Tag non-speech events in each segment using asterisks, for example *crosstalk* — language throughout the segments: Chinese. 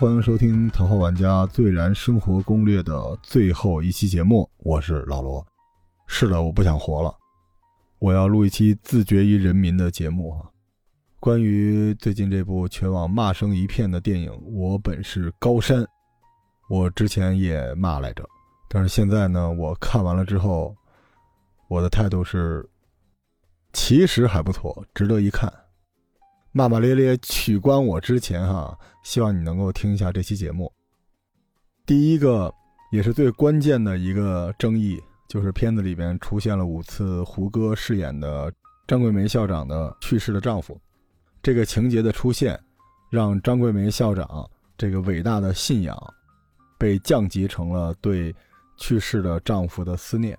欢迎收听《头号玩家最燃生活攻略》的最后一期节目，我是老罗。是的，我不想活了，我要录一期自绝于人民的节目啊！关于最近这部全网骂声一片的电影《我本是高山》，我之前也骂来着，但是现在呢，我看完了之后，我的态度是，其实还不错，值得一看。骂骂咧咧取关我之前哈，希望你能够听一下这期节目。第一个也是最关键的一个争议，就是片子里边出现了五次胡歌饰演的张桂梅校长的去世的丈夫。这个情节的出现，让张桂梅校长这个伟大的信仰，被降级成了对去世的丈夫的思念。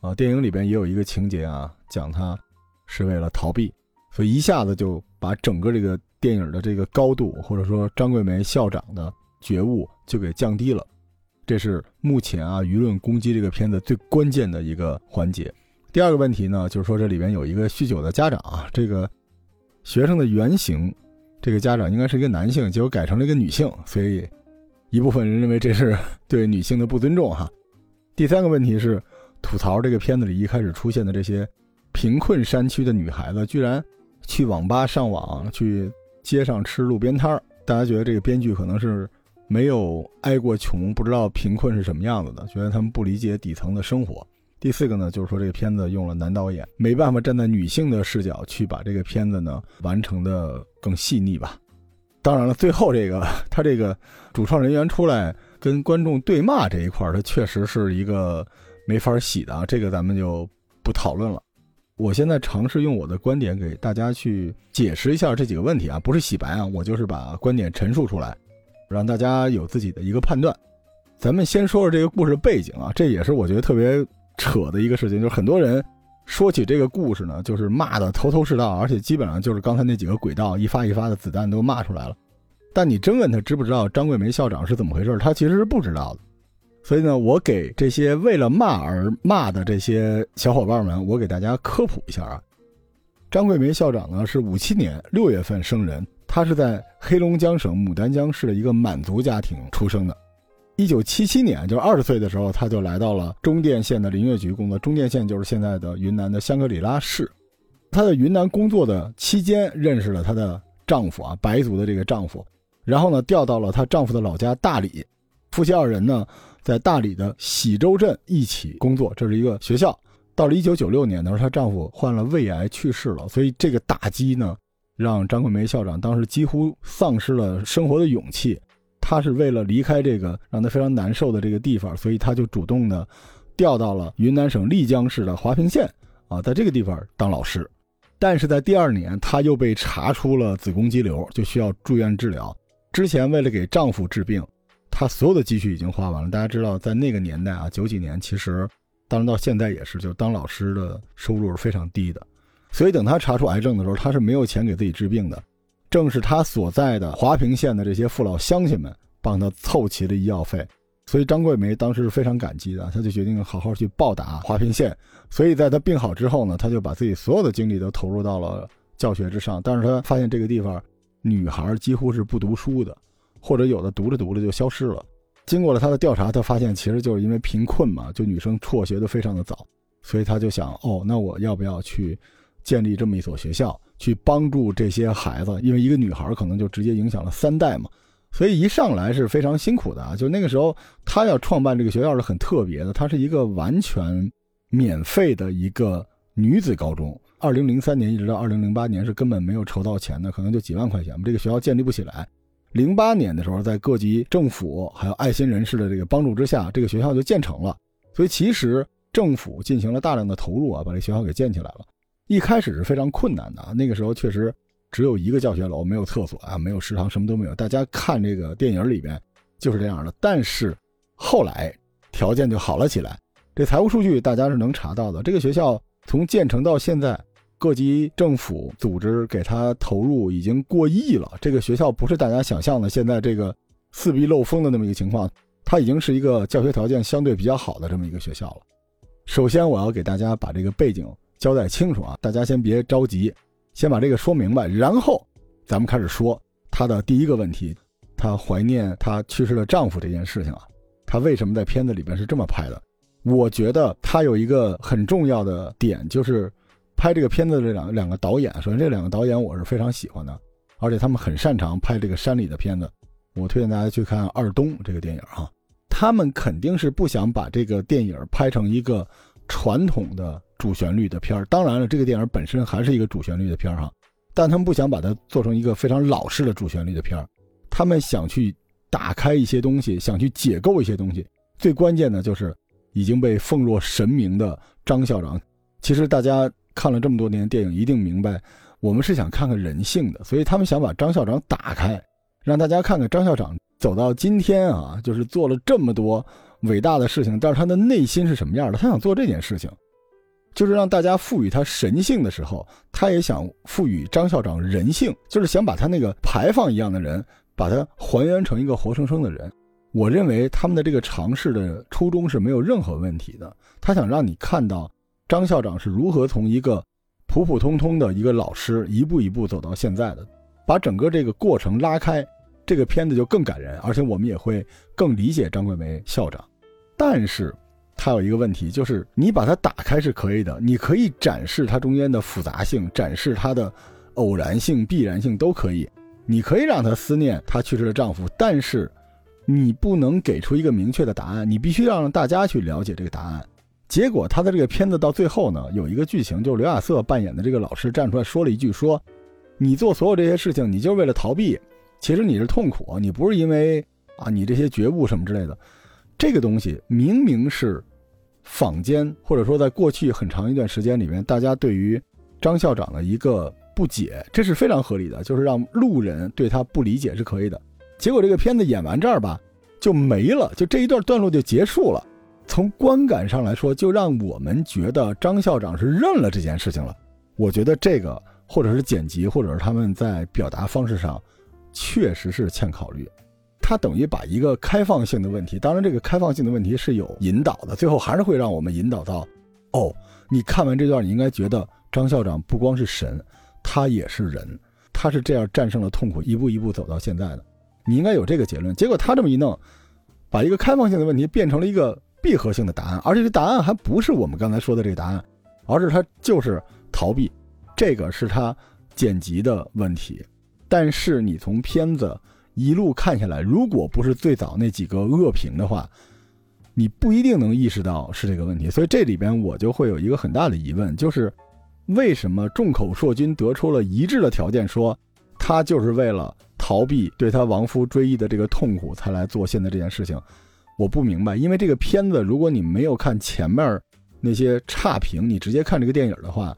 啊，电影里边也有一个情节啊，讲她是为了逃避。所以一下子就把整个这个电影的这个高度，或者说张桂梅校长的觉悟就给降低了，这是目前啊舆论攻击这个片子最关键的一个环节。第二个问题呢，就是说这里边有一个酗酒的家长啊，这个学生的原型，这个家长应该是一个男性，结果改成了一个女性，所以一部分人认为这是 *laughs* 对女性的不尊重哈。第三个问题是吐槽这个片子里一开始出现的这些贫困山区的女孩子，居然。去网吧上网，去街上吃路边摊儿，大家觉得这个编剧可能是没有挨过穷，不知道贫困是什么样子的，觉得他们不理解底层的生活。第四个呢，就是说这个片子用了男导演，没办法站在女性的视角去把这个片子呢完成的更细腻吧。当然了，最后这个他这个主创人员出来跟观众对骂这一块儿，他确实是一个没法洗的啊，这个咱们就不讨论了。我现在尝试用我的观点给大家去解释一下这几个问题啊，不是洗白啊，我就是把观点陈述出来，让大家有自己的一个判断。咱们先说说这个故事背景啊，这也是我觉得特别扯的一个事情，就是很多人说起这个故事呢，就是骂的头头是道，而且基本上就是刚才那几个轨道一发一发的子弹都骂出来了。但你真问他知不知道张桂梅校长是怎么回事，他其实是不知道的。所以呢，我给这些为了骂而骂的这些小伙伴们，我给大家科普一下啊。张桂梅校长呢是五七年六月份生人，她是在黑龙江省牡丹江市的一个满族家庭出生的。一九七七年，就是二十岁的时候，她就来到了中甸县的林业局工作。中甸县就是现在的云南的香格里拉市。她在云南工作的期间，认识了她的丈夫啊，白族的这个丈夫，然后呢，调到了她丈夫的老家大理，夫妻二人呢。在大理的喜洲镇一起工作，这是一个学校。到了一九九六年的时候，她丈夫患了胃癌去世了，所以这个打击呢，让张桂梅校长当时几乎丧失了生活的勇气。她是为了离开这个让她非常难受的这个地方，所以她就主动的调到了云南省丽江市的华坪县啊，在这个地方当老师。但是在第二年，她又被查出了子宫肌瘤，就需要住院治疗。之前为了给丈夫治病。他所有的积蓄已经花完了。大家知道，在那个年代啊，九几年，其实，当然到现在也是，就当老师的收入是非常低的。所以等他查出癌症的时候，他是没有钱给自己治病的。正是他所在的华坪县的这些父老乡亲们帮他凑齐了医药费。所以张桂梅当时是非常感激的，他就决定好好去报答华坪县。所以在他病好之后呢，他就把自己所有的精力都投入到了教学之上。但是他发现这个地方女孩几乎是不读书的。或者有的读着读着就消失了。经过了他的调查，他发现其实就是因为贫困嘛，就女生辍学的非常的早，所以他就想，哦，那我要不要去建立这么一所学校，去帮助这些孩子？因为一个女孩可能就直接影响了三代嘛，所以一上来是非常辛苦的啊。就那个时候，他要创办这个学校是很特别的，它是一个完全免费的一个女子高中。二零零三年一直到二零零八年是根本没有筹到钱的，可能就几万块钱，这个学校建立不起来。零八年的时候，在各级政府还有爱心人士的这个帮助之下，这个学校就建成了。所以其实政府进行了大量的投入啊，把这学校给建起来了。一开始是非常困难的啊，那个时候确实只有一个教学楼，没有厕所啊，没有食堂，什么都没有。大家看这个电影里边就是这样的。但是后来条件就好了起来，这财务数据大家是能查到的。这个学校从建成到现在。各级政府组织给他投入已经过亿了。这个学校不是大家想象的现在这个四壁漏风的那么一个情况，它已经是一个教学条件相对比较好的这么一个学校了。首先，我要给大家把这个背景交代清楚啊，大家先别着急，先把这个说明白，然后咱们开始说他的第一个问题。她怀念她去世的丈夫这件事情啊，她为什么在片子里边是这么拍的？我觉得她有一个很重要的点，就是拍这个片子的这两两个导演，首先这两个导演我是非常喜欢的，而且他们很擅长拍这个山里的片子。我推荐大家去看《二东》这个电影哈，他们肯定是不想把这个电影拍成一个传统的主旋律的片儿。当然了，这个电影本身还是一个主旋律的片儿哈，但他们不想把它做成一个非常老式的主旋律的片儿。他们想去打开一些东西，想去解构一些东西。最关键的就是已经被奉若神明的张校长。其实大家看了这么多年电影，一定明白，我们是想看看人性的，所以他们想把张校长打开。让大家看看张校长走到今天啊，就是做了这么多伟大的事情，但是他的内心是什么样的？他想做这件事情，就是让大家赋予他神性的时候，他也想赋予张校长人性，就是想把他那个牌坊一样的人，把他还原成一个活生生的人。我认为他们的这个尝试的初衷是没有任何问题的。他想让你看到张校长是如何从一个普普通通的一个老师，一步一步走到现在的，把整个这个过程拉开。这个片子就更感人，而且我们也会更理解张桂梅校长。但是，他有一个问题，就是你把它打开是可以的，你可以展示它中间的复杂性，展示它的偶然性、必然性都可以。你可以让她思念她去世的丈夫，但是你不能给出一个明确的答案，你必须让大家去了解这个答案。结果，他的这个片子到最后呢，有一个剧情，就是刘亚瑟扮演的这个老师站出来说了一句：“说你做所有这些事情，你就是为了逃避。”其实你是痛苦，你不是因为啊，你这些觉悟什么之类的，这个东西明明是坊间或者说在过去很长一段时间里面，大家对于张校长的一个不解，这是非常合理的，就是让路人对他不理解是可以的。结果这个片子演完这儿吧，就没了，就这一段段落就结束了。从观感上来说，就让我们觉得张校长是认了这件事情了。我觉得这个或者是剪辑，或者是他们在表达方式上。确实是欠考虑，他等于把一个开放性的问题，当然这个开放性的问题是有引导的，最后还是会让我们引导到，哦，你看完这段，你应该觉得张校长不光是神，他也是人，他是这样战胜了痛苦，一步一步走到现在的，你应该有这个结论。结果他这么一弄，把一个开放性的问题变成了一个闭合性的答案，而且这答案还不是我们刚才说的这个答案，而是他就是逃避，这个是他剪辑的问题。但是你从片子一路看下来，如果不是最早那几个恶评的话，你不一定能意识到是这个问题。所以这里边我就会有一个很大的疑问，就是为什么众口铄金得出了一致的条件，说他就是为了逃避对他亡夫追忆的这个痛苦才来做现在这件事情？我不明白，因为这个片子如果你没有看前面那些差评，你直接看这个电影的话，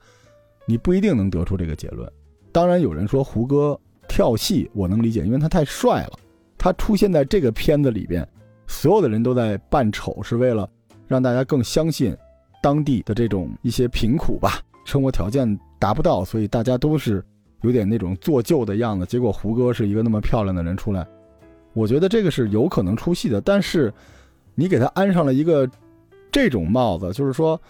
你不一定能得出这个结论。当然有人说胡歌。跳戏我能理解，因为他太帅了。他出现在这个片子里边，所有的人都在扮丑，是为了让大家更相信当地的这种一些贫苦吧，生活条件达不到，所以大家都是有点那种做旧的样子。结果胡歌是一个那么漂亮的人出来，我觉得这个是有可能出戏的。但是你给他安上了一个这种帽子，就是说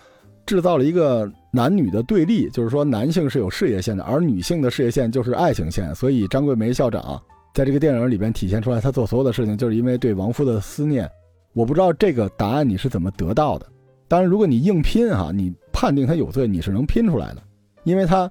制造了一个。男女的对立，就是说男性是有事业线的，而女性的事业线就是爱情线。所以张桂梅校长在这个电影里边体现出来，她做所有的事情就是因为对亡夫的思念。我不知道这个答案你是怎么得到的。当然，如果你硬拼哈，你判定他有罪，你是能拼出来的，因为他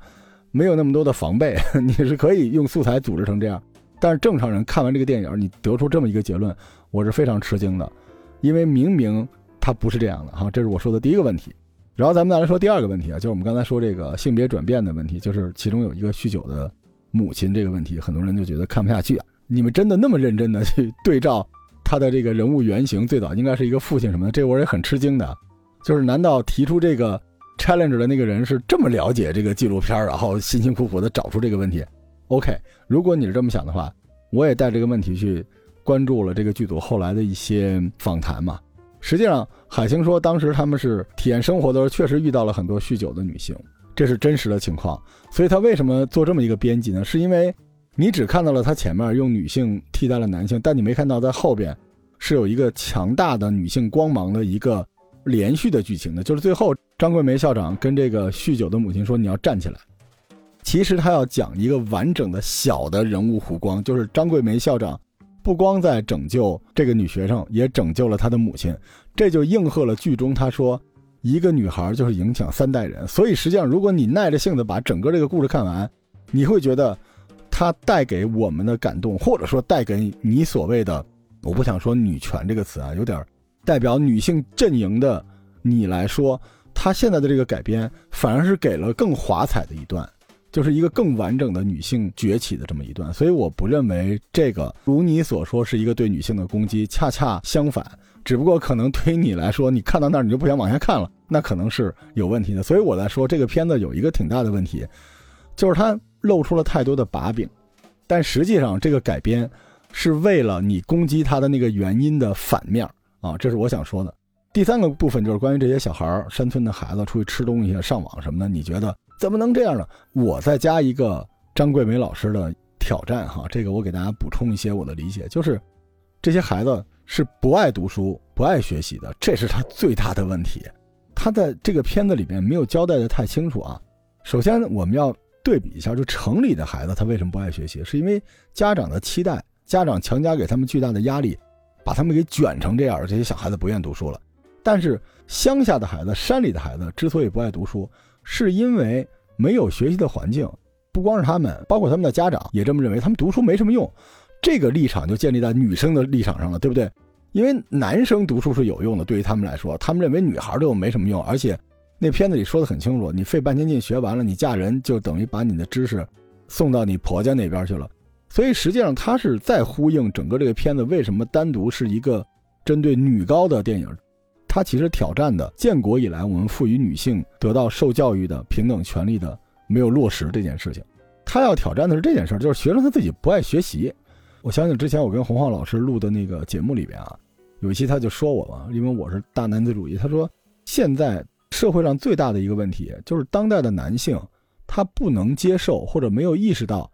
没有那么多的防备，*laughs* 你是可以用素材组织成这样。但是正常人看完这个电影，你得出这么一个结论，我是非常吃惊的，因为明明他不是这样的哈。这是我说的第一个问题。然后咱们再来说第二个问题啊，就是我们刚才说这个性别转变的问题，就是其中有一个酗酒的母亲这个问题，很多人就觉得看不下去啊。你们真的那么认真的去对照他的这个人物原型，最早应该是一个父亲什么的，这我也很吃惊的。就是难道提出这个 challenge 的那个人是这么了解这个纪录片，然后辛辛苦苦的找出这个问题？OK，如果你是这么想的话，我也带这个问题去关注了这个剧组后来的一些访谈嘛。实际上，海清说，当时他们是体验生活的时候，确实遇到了很多酗酒的女性，这是真实的情况。所以他为什么做这么一个编辑呢？是因为你只看到了他前面用女性替代了男性，但你没看到在后边是有一个强大的女性光芒的一个连续的剧情的。就是最后，张桂梅校长跟这个酗酒的母亲说：“你要站起来。”其实他要讲一个完整的小的人物弧光，就是张桂梅校长不光在拯救这个女学生，也拯救了她的母亲，这就应和了剧中他说，一个女孩就是影响三代人。所以实际上，如果你耐着性子把整个这个故事看完，你会觉得，它带给我们的感动，或者说带给你所谓的，我不想说女权这个词啊，有点代表女性阵营的你来说，他现在的这个改编反而是给了更华彩的一段。就是一个更完整的女性崛起的这么一段，所以我不认为这个如你所说是一个对女性的攻击，恰恰相反，只不过可能对于你来说，你看到那儿你就不想往下看了，那可能是有问题的。所以我在说这个片子有一个挺大的问题，就是它露出了太多的把柄，但实际上这个改编是为了你攻击它的那个原因的反面啊，这是我想说的。第三个部分就是关于这些小孩儿山村的孩子出去吃东西、上网什么的，你觉得？怎么能这样呢？我再加一个张桂梅老师的挑战哈，这个我给大家补充一些我的理解，就是这些孩子是不爱读书、不爱学习的，这是他最大的问题。他在这个片子里面没有交代的太清楚啊。首先我们要对比一下，就城里的孩子他为什么不爱学习，是因为家长的期待，家长强加给他们巨大的压力，把他们给卷成这样，这些小孩子不愿读书了。但是乡下的孩子、山里的孩子之所以不爱读书，是因为没有学习的环境，不光是他们，包括他们的家长也这么认为，他们读书没什么用。这个立场就建立在女生的立场上了，对不对？因为男生读书是有用的，对于他们来说，他们认为女孩对我没什么用。而且那片子里说的很清楚，你费半天劲学完了，你嫁人就等于把你的知识送到你婆家那边去了。所以实际上他是在呼应整个这个片子为什么单独是一个针对女高的电影。他其实挑战的建国以来我们赋予女性得到受教育的平等权利的没有落实这件事情，他要挑战的是这件事儿，就是学生他自己不爱学习。我相信之前我跟洪浩老师录的那个节目里边啊，有一期他就说我嘛，因为我是大男子主义，他说现在社会上最大的一个问题就是当代的男性他不能接受或者没有意识到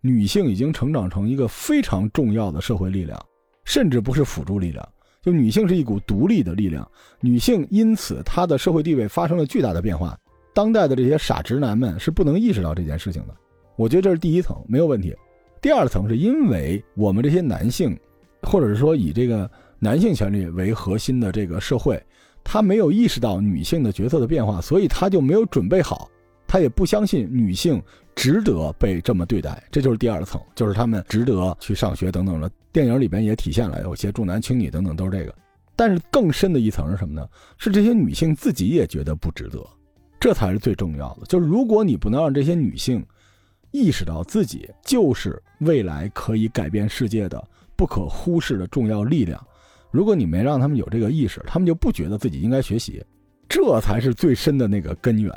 女性已经成长成一个非常重要的社会力量，甚至不是辅助力量。就女性是一股独立的力量，女性因此她的社会地位发生了巨大的变化。当代的这些傻直男们是不能意识到这件事情的。我觉得这是第一层没有问题。第二层是因为我们这些男性，或者是说以这个男性权利为核心的这个社会，他没有意识到女性的角色的变化，所以他就没有准备好，他也不相信女性值得被这么对待。这就是第二层，就是他们值得去上学等等的。电影里边也体现了有些重男轻女等等都是这个，但是更深的一层是什么呢？是这些女性自己也觉得不值得，这才是最重要的。就是如果你不能让这些女性意识到自己就是未来可以改变世界的不可忽视的重要力量，如果你没让他们有这个意识，他们就不觉得自己应该学习，这才是最深的那个根源。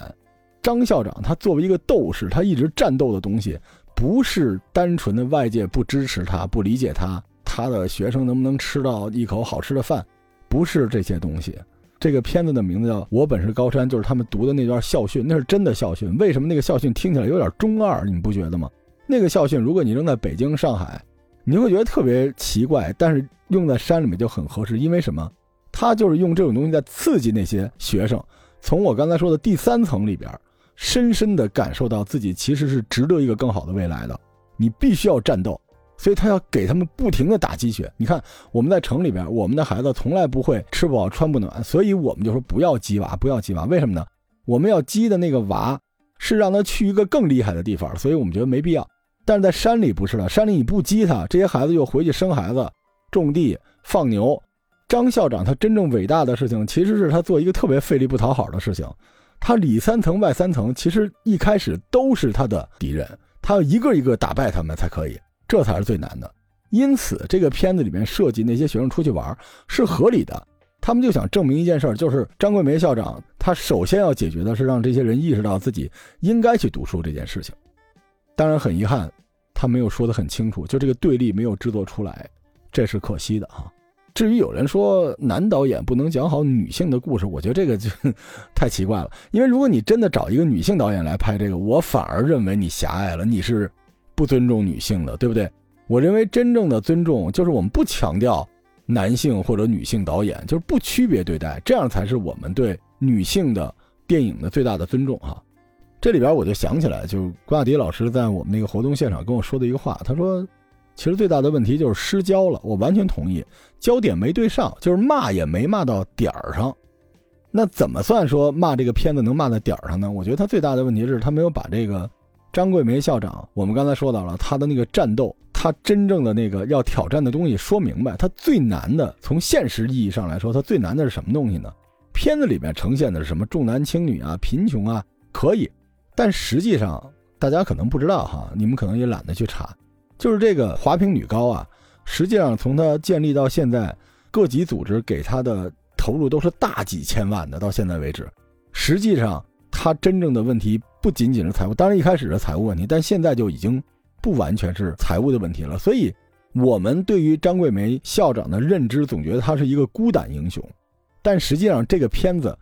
张校长他作为一个斗士，他一直战斗的东西。不是单纯的外界不支持他、不理解他，他的学生能不能吃到一口好吃的饭，不是这些东西。这个片子的名字叫《我本是高山》，就是他们读的那段校训，那是真的校训。为什么那个校训听起来有点中二？你们不觉得吗？那个校训，如果你扔在北京、上海，你会觉得特别奇怪，但是用在山里面就很合适。因为什么？他就是用这种东西在刺激那些学生，从我刚才说的第三层里边。深深地感受到自己其实是值得一个更好的未来的，你必须要战斗，所以他要给他们不停地打鸡血。你看我们在城里边，我们的孩子从来不会吃不饱穿不暖，所以我们就说不要鸡娃，不要鸡娃。为什么呢？我们要鸡的那个娃是让他去一个更厉害的地方，所以我们觉得没必要。但是在山里不是了，山里你不鸡他，这些孩子又回去生孩子、种地、放牛。张校长他真正伟大的事情，其实是他做一个特别费力不讨好的事情。他里三层外三层，其实一开始都是他的敌人，他要一个一个打败他们才可以，这才是最难的。因此，这个片子里面设计那些学生出去玩是合理的。他们就想证明一件事，就是张桂梅校长他首先要解决的是让这些人意识到自己应该去读书这件事情。当然，很遗憾，他没有说得很清楚，就这个对立没有制作出来，这是可惜的哈。至于有人说男导演不能讲好女性的故事，我觉得这个就 *laughs* 太奇怪了。因为如果你真的找一个女性导演来拍这个，我反而认为你狭隘了，你是不尊重女性的，对不对？我认为真正的尊重就是我们不强调男性或者女性导演，就是不区别对待，这样才是我们对女性的电影的最大的尊重哈。这里边我就想起来，就关雅迪老师在我们那个活动现场跟我说的一个话，他说。其实最大的问题就是失焦了。我完全同意，焦点没对上，就是骂也没骂到点儿上。那怎么算说骂这个片子能骂到点儿上呢？我觉得他最大的问题是他没有把这个张桂梅校长，我们刚才说到了他的那个战斗，他真正的那个要挑战的东西说明白。他最难的，从现实意义上来说，他最难的是什么东西呢？片子里面呈现的是什么重男轻女啊、贫穷啊，可以，但实际上大家可能不知道哈，你们可能也懒得去查，就是这个华坪女高啊，实际上从它建立到现在，各级组织给他的。投入都是大几千万的，到现在为止，实际上他真正的问题不仅仅是财务，当然一开始是财务问题，但现在就已经不完全是财务的问题了。所以，我们对于张桂梅校长的认知，总觉得他是一个孤胆英雄，但实际上这个片子，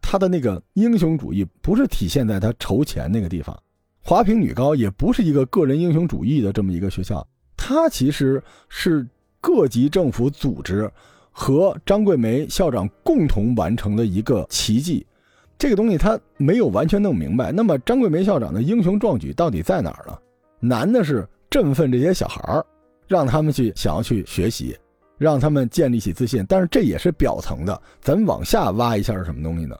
他的那个英雄主义不是体现在他筹钱那个地方，华坪女高也不是一个个人英雄主义的这么一个学校，它其实是各级政府组织。和张桂梅校长共同完成的一个奇迹，这个东西他没有完全弄明白。那么张桂梅校长的英雄壮举到底在哪儿呢？难的是振奋这些小孩儿，让他们去想要去学习，让他们建立起自信。但是这也是表层的，咱往下挖一下是什么东西呢？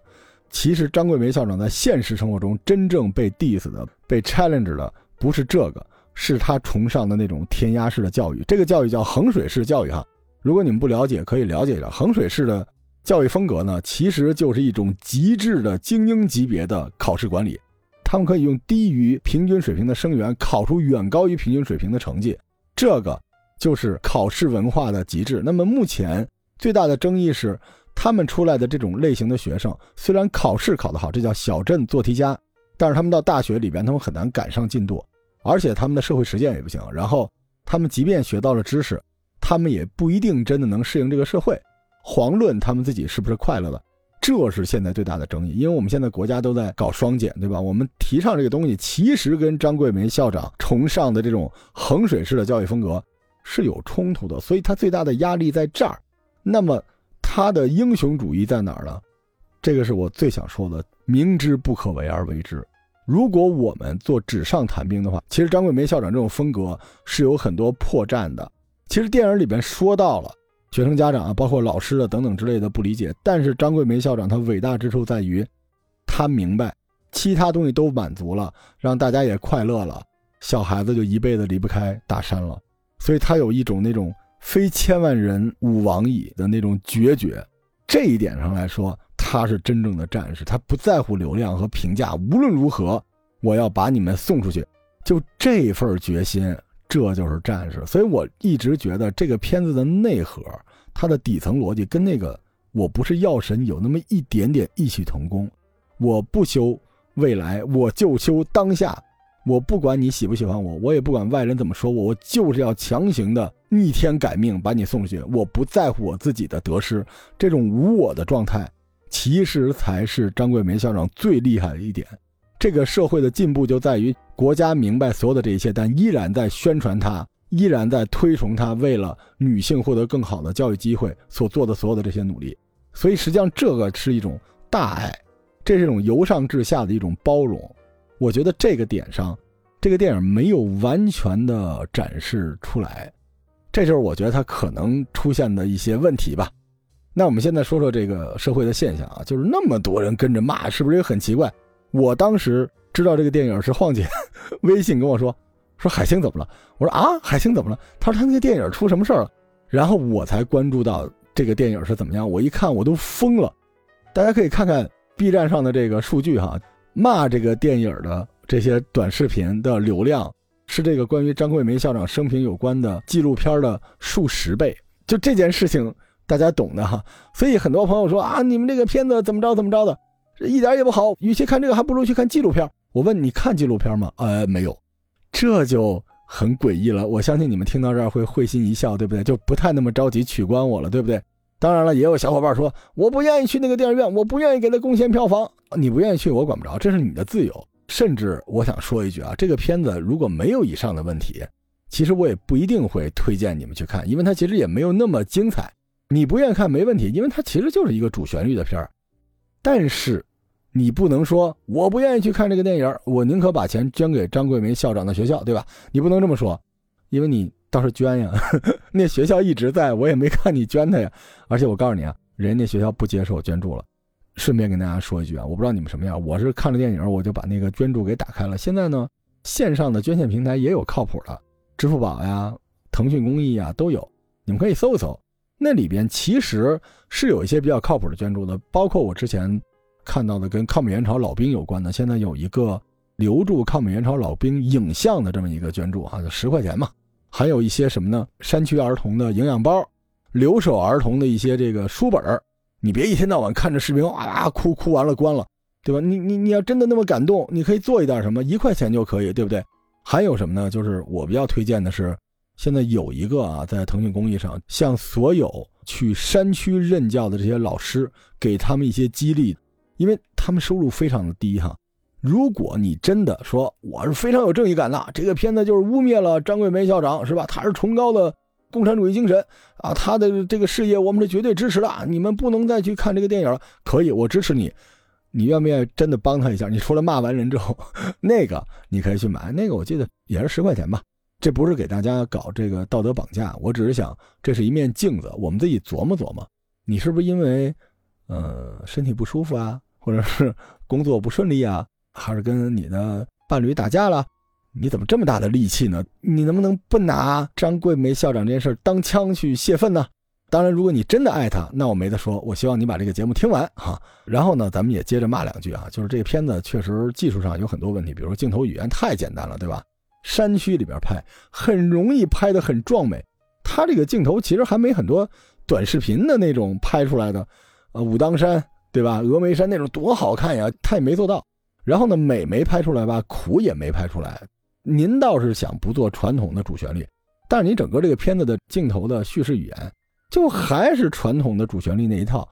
其实张桂梅校长在现实生活中真正被 diss 的、被 challenge 的不是这个，是他崇尚的那种填鸭式的教育。这个教育叫衡水式教育，哈。如果你们不了解，可以了解一下衡水式的教育风格呢，其实就是一种极致的精英级别的考试管理。他们可以用低于平均水平的生源考出远高于平均水平的成绩，这个就是考试文化的极致。那么目前最大的争议是，他们出来的这种类型的学生，虽然考试考得好，这叫小镇做题家，但是他们到大学里边，他们很难赶上进度，而且他们的社会实践也不行。然后他们即便学到了知识，他们也不一定真的能适应这个社会，遑论他们自己是不是快乐的，这是现在最大的争议。因为我们现在国家都在搞双减，对吧？我们提倡这个东西，其实跟张桂梅校长崇尚的这种衡水式的教育风格是有冲突的，所以他最大的压力在这儿。那么他的英雄主义在哪儿呢？这个是我最想说的，明知不可为而为之。如果我们做纸上谈兵的话，其实张桂梅校长这种风格是有很多破绽的。其实电影里边说到了学生家长啊，包括老师的等等之类的不理解，但是张桂梅校长她伟大之处在于，她明白其他东西都满足了，让大家也快乐了，小孩子就一辈子离不开大山了，所以他有一种那种非千万人吾往矣的那种决绝，这一点上来说，他是真正的战士，他不在乎流量和评价，无论如何，我要把你们送出去，就这份决心。这就是战士，所以我一直觉得这个片子的内核，它的底层逻辑跟那个我不是药神有那么一点点异曲同工。我不修未来，我就修当下。我不管你喜不喜欢我，我也不管外人怎么说我，我就是要强行的逆天改命把你送去。我不在乎我自己的得失，这种无我的状态，其实才是张桂梅校长最厉害的一点。这个社会的进步就在于国家明白所有的这一切，但依然在宣传它，依然在推崇它，为了女性获得更好的教育机会所做的所有的这些努力。所以实际上这个是一种大爱，这是一种由上至下的一种包容。我觉得这个点上，这个电影没有完全的展示出来，这就是我觉得它可能出现的一些问题吧。那我们现在说说这个社会的现象啊，就是那么多人跟着骂，是不是也很奇怪？我当时知道这个电影是晃姐 *laughs* 微信跟我说，说海星怎么了？我说啊，海星怎么了？他说他那个电影出什么事儿了？然后我才关注到这个电影是怎么样。我一看我都疯了。大家可以看看 B 站上的这个数据哈，骂这个电影的这些短视频的流量是这个关于张桂梅校长生平有关的纪录片的数十倍。就这件事情大家懂的哈。所以很多朋友说啊，你们这个片子怎么着怎么着的。一点也不好，与其看这个，还不如去看纪录片。我问你看纪录片吗？呃，没有，这就很诡异了。我相信你们听到这儿会会心一笑，对不对？就不太那么着急取关我了，对不对？当然了，也有小伙伴说我不愿意去那个电影院，我不愿意给他贡献票房。你不愿意去，我管不着，这是你的自由。甚至我想说一句啊，这个片子如果没有以上的问题，其实我也不一定会推荐你们去看，因为它其实也没有那么精彩。你不愿意看没问题，因为它其实就是一个主旋律的片儿。但是，你不能说我不愿意去看这个电影，我宁可把钱捐给张桂梅校长的学校，对吧？你不能这么说，因为你倒是捐呀，*laughs* 那学校一直在，我也没看你捐他呀。而且我告诉你啊，人家学校不接受捐助了。顺便跟大家说一句啊，我不知道你们什么样，我是看了电影我就把那个捐助给打开了。现在呢，线上的捐献平台也有靠谱的，支付宝呀、腾讯公益呀都有，你们可以搜一搜。那里边其实是有一些比较靠谱的捐助的，包括我之前看到的跟抗美援朝老兵有关的，现在有一个。留住抗美援朝老兵影像的这么一个捐助啊，就十块钱嘛。还有一些什么呢？山区儿童的营养包，留守儿童的一些这个书本你别一天到晚看着视频啊哭哭完了关了，对吧？你你你要真的那么感动，你可以做一点什么，一块钱就可以，对不对？还有什么呢？就是我比较推荐的是，现在有一个啊，在腾讯公益上，向所有去山区任教的这些老师，给他们一些激励，因为他们收入非常的低哈。如果你真的说我是非常有正义感的，这个片子就是污蔑了张桂梅校长，是吧？他是崇高的共产主义精神啊，他的这个事业我们是绝对支持的。你们不能再去看这个电影了。可以，我支持你。你愿不愿意真的帮他一下？你除了骂完人之后，*laughs* 那个你可以去买。那个我记得也是十块钱吧。这不是给大家搞这个道德绑架，我只是想这是一面镜子，我们自己琢磨琢磨，你是不是因为呃身体不舒服啊，或者是工作不顺利啊？还是跟你的伴侣打架了？你怎么这么大的力气呢？你能不能不拿张桂梅校长这件事当枪去泄愤呢？当然，如果你真的爱他，那我没得说。我希望你把这个节目听完哈。然后呢，咱们也接着骂两句啊。就是这个片子确实技术上有很多问题，比如说镜头语言太简单了，对吧？山区里边拍很容易拍的很壮美，他这个镜头其实还没很多短视频的那种拍出来的，呃，武当山对吧？峨眉山那种多好看呀，他也没做到。然后呢，美没拍出来吧，苦也没拍出来。您倒是想不做传统的主旋律，但是你整个这个片子的镜头的叙事语言，就还是传统的主旋律那一套。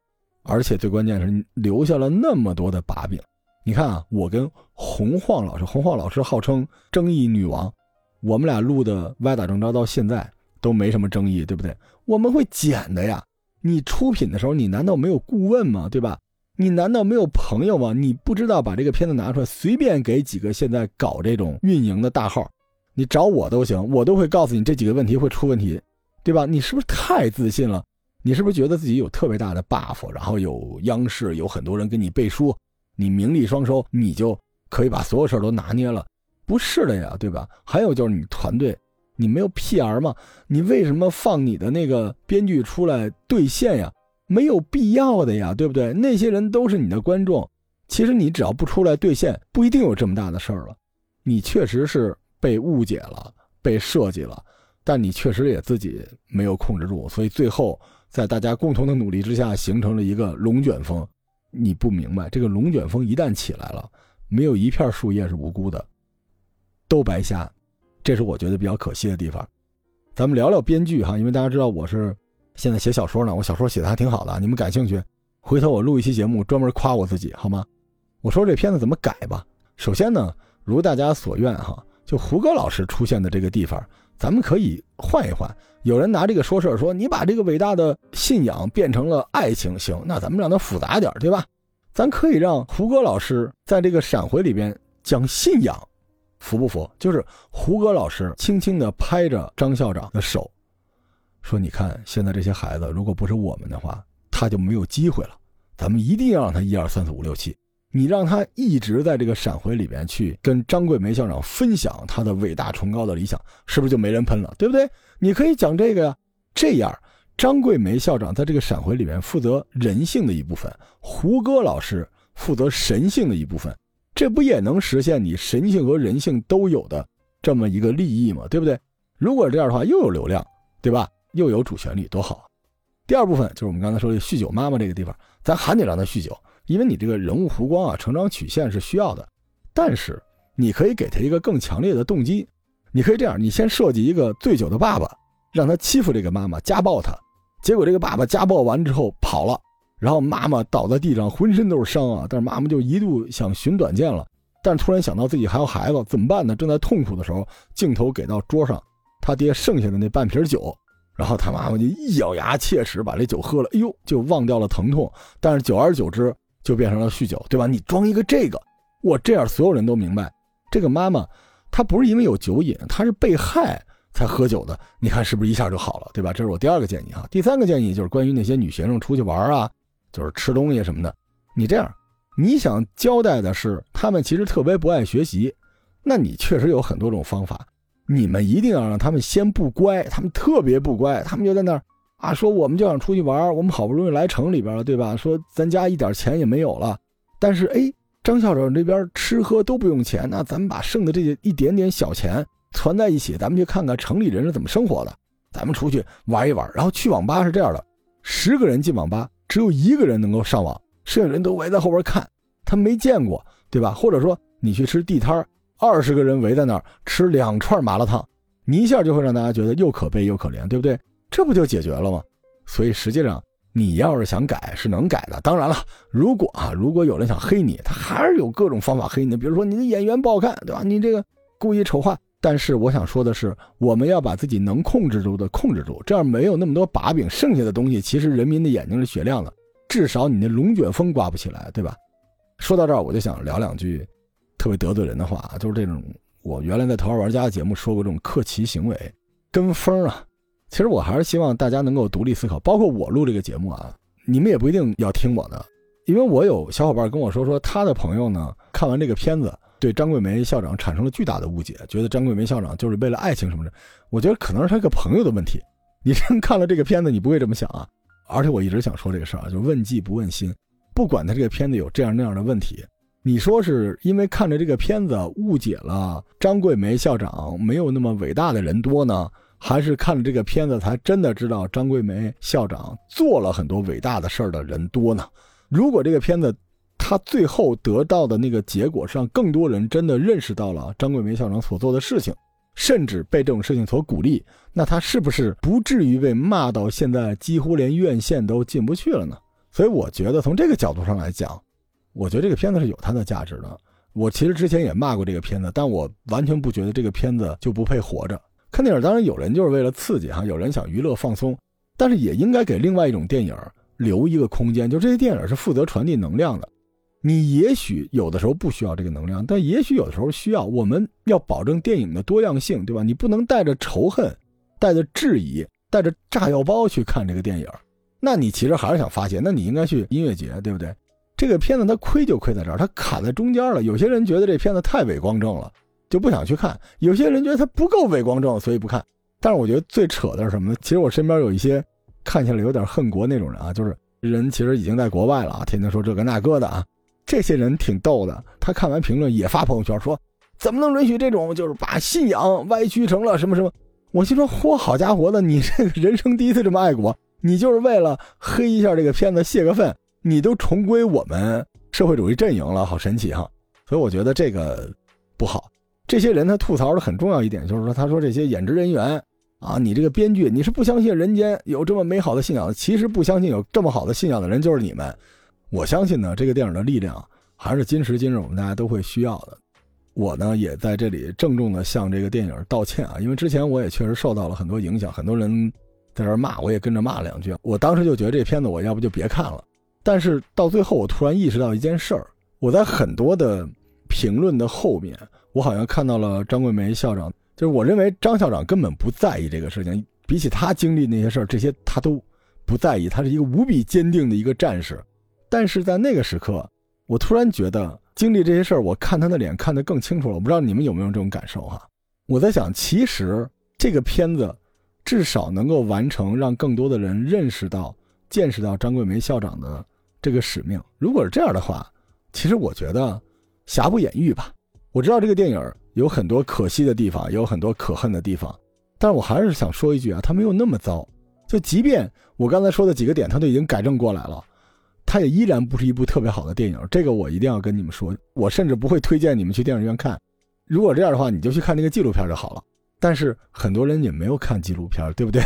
而且最关键是留下了那么多的把柄。你看啊，我跟洪晃老师，洪晃老师号称争议女王，我们俩录的歪打正着到现在都没什么争议，对不对？我们会剪的呀。你出品的时候，你难道没有顾问吗？对吧？你难道没有朋友吗？你不知道把这个片子拿出来，随便给几个现在搞这种运营的大号，你找我都行，我都会告诉你这几个问题会出问题，对吧？你是不是太自信了？你是不是觉得自己有特别大的 buff，然后有央视有很多人给你背书，你名利双收，你就可以把所有事儿都拿捏了？不是的呀，对吧？还有就是你团队，你没有 PR 吗？你为什么放你的那个编剧出来兑现呀？没有必要的呀，对不对？那些人都是你的观众，其实你只要不出来兑现，不一定有这么大的事儿了。你确实是被误解了，被设计了，但你确实也自己没有控制住，所以最后在大家共同的努力之下，形成了一个龙卷风。你不明白，这个龙卷风一旦起来了，没有一片树叶是无辜的，都白瞎。这是我觉得比较可惜的地方。咱们聊聊编剧哈，因为大家知道我是。现在写小说呢，我小说写的还挺好的，你们感兴趣？回头我录一期节目专门夸我自己，好吗？我说这片子怎么改吧。首先呢，如大家所愿哈，就胡歌老师出现的这个地方，咱们可以换一换。有人拿这个说事儿，说你把这个伟大的信仰变成了爱情，行，那咱们让它复杂点，对吧？咱可以让胡歌老师在这个闪回里边讲信仰，服不服？就是胡歌老师轻轻地拍着张校长的手。说，你看现在这些孩子，如果不是我们的话，他就没有机会了。咱们一定要让他一二三四五六七，你让他一直在这个闪回里边去跟张桂梅校长分享他的伟大崇高的理想，是不是就没人喷了？对不对？你可以讲这个呀。这样，张桂梅校长在这个闪回里面负责人性的一部分，胡歌老师负责神性的一部分，这不也能实现你神性和人性都有的这么一个利益吗？对不对？如果这样的话，又有流量，对吧？又有主旋律，多好！第二部分就是我们刚才说的酗酒妈妈这个地方，咱还得让他酗酒，因为你这个人物弧光啊，成长曲线是需要的。但是你可以给他一个更强烈的动机，你可以这样：你先设计一个醉酒的爸爸，让他欺负这个妈妈，家暴他。结果这个爸爸家暴完之后跑了，然后妈妈倒在地上，浑身都是伤啊。但是妈妈就一度想寻短见了，但是突然想到自己还有孩子，怎么办呢？正在痛苦的时候，镜头给到桌上，他爹剩下的那半瓶酒。然后他妈妈就一咬牙切齿把这酒喝了，哎呦，就忘掉了疼痛。但是久而久之就变成了酗酒，对吧？你装一个这个，我这样所有人都明白，这个妈妈她不是因为有酒瘾，她是被害才喝酒的，你看是不是一下就好了，对吧？这是我第二个建议啊。第三个建议就是关于那些女学生出去玩啊，就是吃东西什么的，你这样，你想交代的是他们其实特别不爱学习，那你确实有很多种方法，你们一定要让他们先不乖，他们特别不乖，他们就在那儿啊说我们就想出去玩，我们好不容易来城里边了，对吧？说咱家一点钱也没有了，但是哎，张校长这边吃喝都不用钱，那咱们把剩的这些一点点小钱。攒在一起，咱们去看看城里人是怎么生活的。咱们出去玩一玩，然后去网吧是这样的：十个人进网吧，只有一个人能够上网，剩下人都围在后边看，他没见过，对吧？或者说你去吃地摊二十个人围在那儿吃两串麻辣烫，你一下就会让大家觉得又可悲又可怜，对不对？这不就解决了吗？所以实际上你要是想改，是能改的。当然了，如果啊，如果有人想黑你，他还是有各种方法黑你，比如说你的演员不好看，对吧？你这个故意丑化。但是我想说的是，我们要把自己能控制住的控制住，这样没有那么多把柄，剩下的东西其实人民的眼睛是雪亮的，至少你那龙卷风刮不起来，对吧？说到这儿，我就想聊两句特别得罪人的话，就是这种我原来在《头号玩家》的节目说过这种克奇行为、跟风啊。其实我还是希望大家能够独立思考，包括我录这个节目啊，你们也不一定要听我的，因为我有小伙伴跟我说，说他的朋友呢看完这个片子。对张桂梅校长产生了巨大的误解，觉得张桂梅校长就是为了爱情什么的。我觉得可能是他一个朋友的问题。你真看了这个片子，你不会这么想啊。而且我一直想说这个事儿啊，就问计不问心。不管他这个片子有这样那样的问题，你说是因为看着这个片子误解了张桂梅校长没有那么伟大的人多呢，还是看了这个片子才真的知道张桂梅校长做了很多伟大的事儿的人多呢？如果这个片子，他最后得到的那个结果是让更多人真的认识到了张桂梅校长所做的事情，甚至被这种事情所鼓励。那他是不是不至于被骂到现在几乎连院线都进不去了呢？所以我觉得从这个角度上来讲，我觉得这个片子是有它的价值的。我其实之前也骂过这个片子，但我完全不觉得这个片子就不配活着。看电影当然有人就是为了刺激哈，有人想娱乐放松，但是也应该给另外一种电影留一个空间，就这些电影是负责传递能量的。你也许有的时候不需要这个能量，但也许有的时候需要。我们要保证电影的多样性，对吧？你不能带着仇恨、带着质疑、带着炸药包去看这个电影，那你其实还是想发泄。那你应该去音乐节，对不对？这个片子它亏就亏在这儿，它卡在中间了。有些人觉得这片子太伪光正了，就不想去看；有些人觉得它不够伪光正，所以不看。但是我觉得最扯的是什么呢？其实我身边有一些看起来有点恨国那种人啊，就是人其实已经在国外了啊，天天说这个那个的啊。这些人挺逗的，他看完评论也发朋友圈说：“怎么能允许这种就是把信仰歪曲成了什么什么？”我心说：“嚯，好家伙的，你这个人生第一次这么爱国，你就是为了黑一下这个片子泄个愤，你都重归我们社会主义阵营了，好神奇哈！”所以我觉得这个不好。这些人他吐槽的很重要一点就是说，他说这些演职人员啊，你这个编剧你是不相信人间有这么美好的信仰，其实不相信有这么好的信仰的人就是你们。我相信呢，这个电影的力量还是今时今日我们大家都会需要的。我呢也在这里郑重的向这个电影道歉啊，因为之前我也确实受到了很多影响，很多人在这骂，我也跟着骂两句。我当时就觉得这片子我要不就别看了。但是到最后，我突然意识到一件事儿：我在很多的评论的后面，我好像看到了张桂梅校长，就是我认为张校长根本不在意这个事情，比起他经历那些事儿，这些他都不在意，他是一个无比坚定的一个战士。但是在那个时刻，我突然觉得经历这些事儿，我看他的脸看得更清楚了。我不知道你们有没有这种感受哈？我在想，其实这个片子至少能够完成让更多的人认识到、见识到张桂梅校长的这个使命。如果是这样的话，其实我觉得瑕不掩瑜吧。我知道这个电影有很多可惜的地方，也有很多可恨的地方，但是我还是想说一句啊，他没有那么糟。就即便我刚才说的几个点，他都已经改正过来了。它也依然不是一部特别好的电影，这个我一定要跟你们说。我甚至不会推荐你们去电影院看。如果这样的话，你就去看那个纪录片就好了。但是很多人也没有看纪录片，对不对？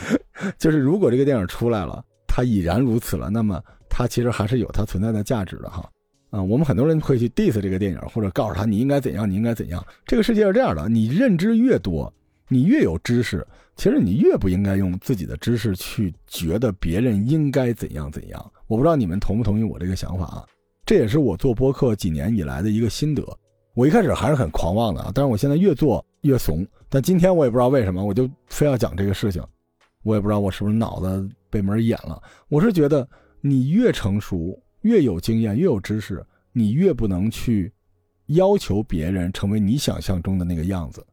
*laughs* 就是如果这个电影出来了，它已然如此了，那么它其实还是有它存在的价值的哈。啊，我们很多人会去 diss 这个电影，或者告诉他你应该怎样，你应该怎样。这个世界是这样的，你认知越多。你越有知识，其实你越不应该用自己的知识去觉得别人应该怎样怎样。我不知道你们同不同意我这个想法啊？这也是我做播客几年以来的一个心得。我一开始还是很狂妄的啊，但是我现在越做越怂，但今天我也不知道为什么，我就非要讲这个事情。我也不知道我是不是脑子被门儿演了。我是觉得你越成熟、越有经验、越有知识，你越不能去要求别人成为你想象中的那个样子。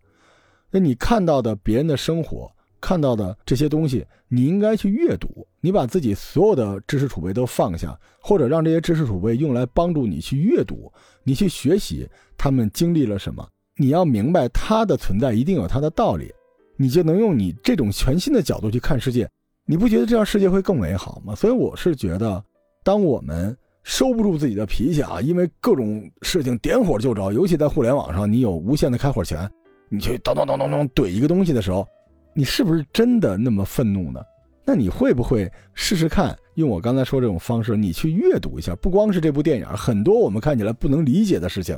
那你看到的别人的生活，看到的这些东西，你应该去阅读。你把自己所有的知识储备都放下，或者让这些知识储备用来帮助你去阅读，你去学习他们经历了什么。你要明白，它的存在一定有它的道理。你就能用你这种全新的角度去看世界，你不觉得这样世界会更美好吗？所以我是觉得，当我们收不住自己的脾气啊，因为各种事情点火就着，尤其在互联网上，你有无限的开火权，你去咚咚咚咚咚怼一个东西的时候，你是不是真的那么愤怒呢？那你会不会试试看，用我刚才说这种方式，你去阅读一下，不光是这部电影，很多我们看起来不能理解的事情，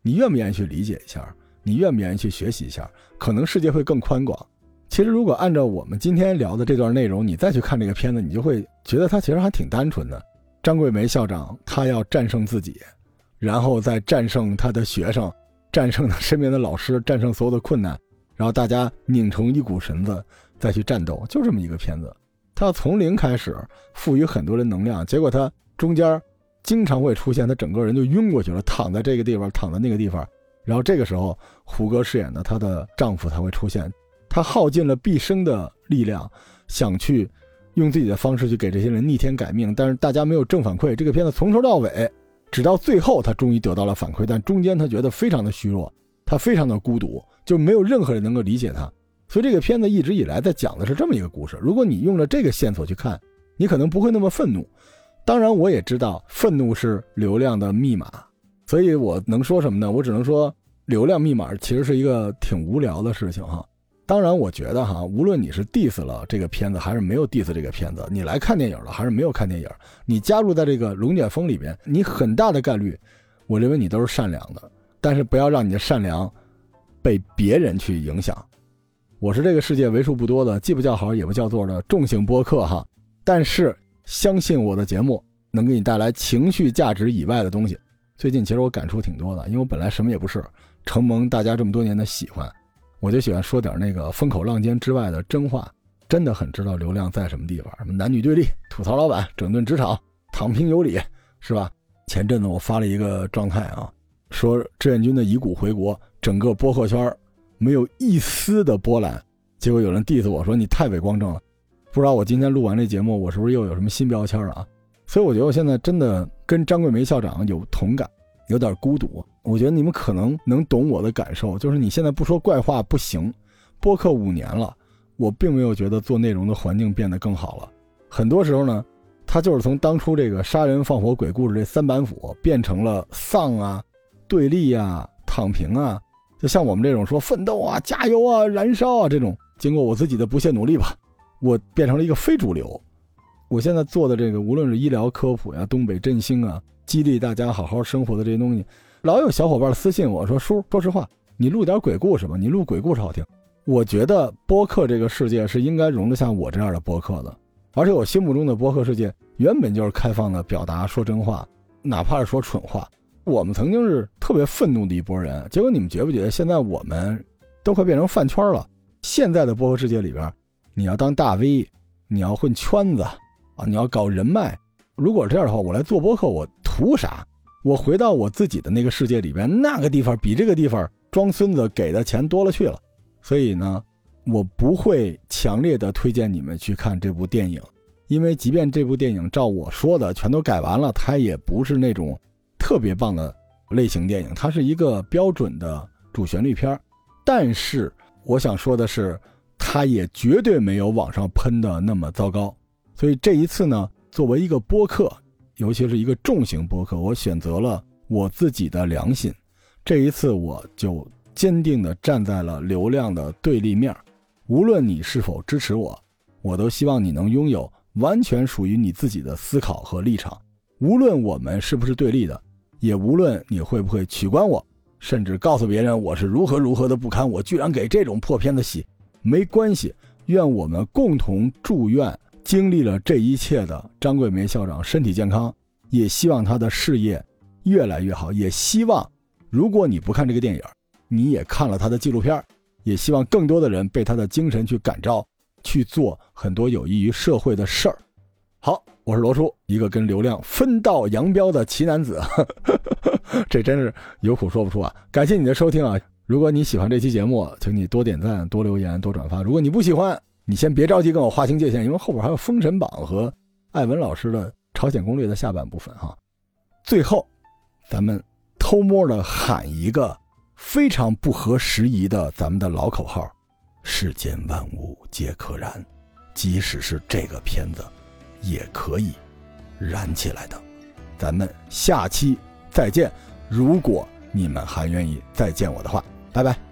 你愿不愿意去理解一下？你愿不愿意去学习一下？可能世界会更宽广。其实，如果按照我们今天聊的这段内容，你再去看这个片子，你就会觉得它其实还挺单纯的。张桂梅校长他要战胜自己，然后再战胜他的学生，战胜他身边的老师，战胜所有的困难，然后大家拧成一股绳子再去战斗，就这么一个片子。他要从零开始，赋予很多人能量，结果他中间经常会出现，他整个人就晕过去了，躺在这个地方，躺在那个地方。然后这个时候，胡歌饰演的她的丈夫才会出现，他耗尽了毕生的力量，想去用自己的方式去给这些人逆天改命，但是大家没有正反馈。这个片子从头到尾，直到最后，他终于得到了反馈，但中间他觉得非常的虚弱，他非常的孤独，就没有任何人能够理解他。所以这个片子一直以来在讲的是这么一个故事。如果你用了这个线索去看，你可能不会那么愤怒。当然，我也知道愤怒是流量的密码。所以我能说什么呢？我只能说，流量密码其实是一个挺无聊的事情哈。当然，我觉得哈，无论你是 diss 了这个片子，还是没有 diss 这个片子，你来看电影了，还是没有看电影，你加入在这个龙卷风里边，你很大的概率，我认为你都是善良的。但是不要让你的善良被别人去影响。我是这个世界为数不多的既不叫好也不叫座的重型播客哈。但是相信我的节目能给你带来情绪价值以外的东西。最近其实我感触挺多的，因为我本来什么也不是，承蒙大家这么多年的喜欢，我就喜欢说点那个风口浪尖之外的真话，真的很知道流量在什么地方。什么男女对立、吐槽老板、整顿职场、躺平有理，是吧？前阵子我发了一个状态啊，说志愿军的遗骨回国，整个播客圈没有一丝的波澜，结果有人 diss 我说你太伪光正了，不知道我今天录完这节目，我是不是又有什么新标签了啊？所以我觉得我现在真的跟张桂梅校长有同感，有点孤独。我觉得你们可能能懂我的感受，就是你现在不说怪话不行。播客五年了，我并没有觉得做内容的环境变得更好了。很多时候呢，它就是从当初这个杀人放火鬼故事这三板斧，变成了丧啊、对立啊、躺平啊。就像我们这种说奋斗啊、加油啊、燃烧啊这种，经过我自己的不懈努力吧，我变成了一个非主流。我现在做的这个，无论是医疗科普呀、东北振兴啊、激励大家好好生活的这些东西，老有小伙伴私信我说：“叔，说实话，你录点鬼故事吧，你录鬼故事好听。”我觉得播客这个世界是应该容得下我这样的播客的，而且我心目中的播客世界原本就是开放的表达，说真话，哪怕是说蠢话。我们曾经是特别愤怒的一波人，结果你们觉不觉得现在我们都快变成饭圈了？现在的播客世界里边，你要当大 V，你要混圈子。啊，你要搞人脉，如果这样的话，我来做播客，我图啥？我回到我自己的那个世界里边，那个地方比这个地方装孙子给的钱多了去了。所以呢，我不会强烈的推荐你们去看这部电影，因为即便这部电影照我说的全都改完了，它也不是那种特别棒的类型电影，它是一个标准的主旋律片但是我想说的是，它也绝对没有网上喷的那么糟糕。所以这一次呢，作为一个播客，尤其是一个重型播客，我选择了我自己的良心。这一次，我就坚定地站在了流量的对立面。无论你是否支持我，我都希望你能拥有完全属于你自己的思考和立场。无论我们是不是对立的，也无论你会不会取关我，甚至告诉别人我是如何如何的不堪，我居然给这种破片子洗，没关系。愿我们共同祝愿。经历了这一切的张桂梅校长身体健康，也希望她的事业越来越好。也希望，如果你不看这个电影，你也看了她的纪录片，也希望更多的人被他的精神去感召，去做很多有益于社会的事儿。好，我是罗叔，一个跟流量分道扬镳的奇男子，这真是有苦说不出啊！感谢你的收听啊！如果你喜欢这期节目，请你多点赞、多留言、多转发。如果你不喜欢，你先别着急跟我划清界限，因为后边还有《封神榜》和艾文老师的朝鲜攻略的下半部分哈。最后，咱们偷摸的喊一个非常不合时宜的咱们的老口号：世间万物皆可燃，即使是这个片子。也可以燃起来的，咱们下期再见。如果你们还愿意再见我的话，拜拜。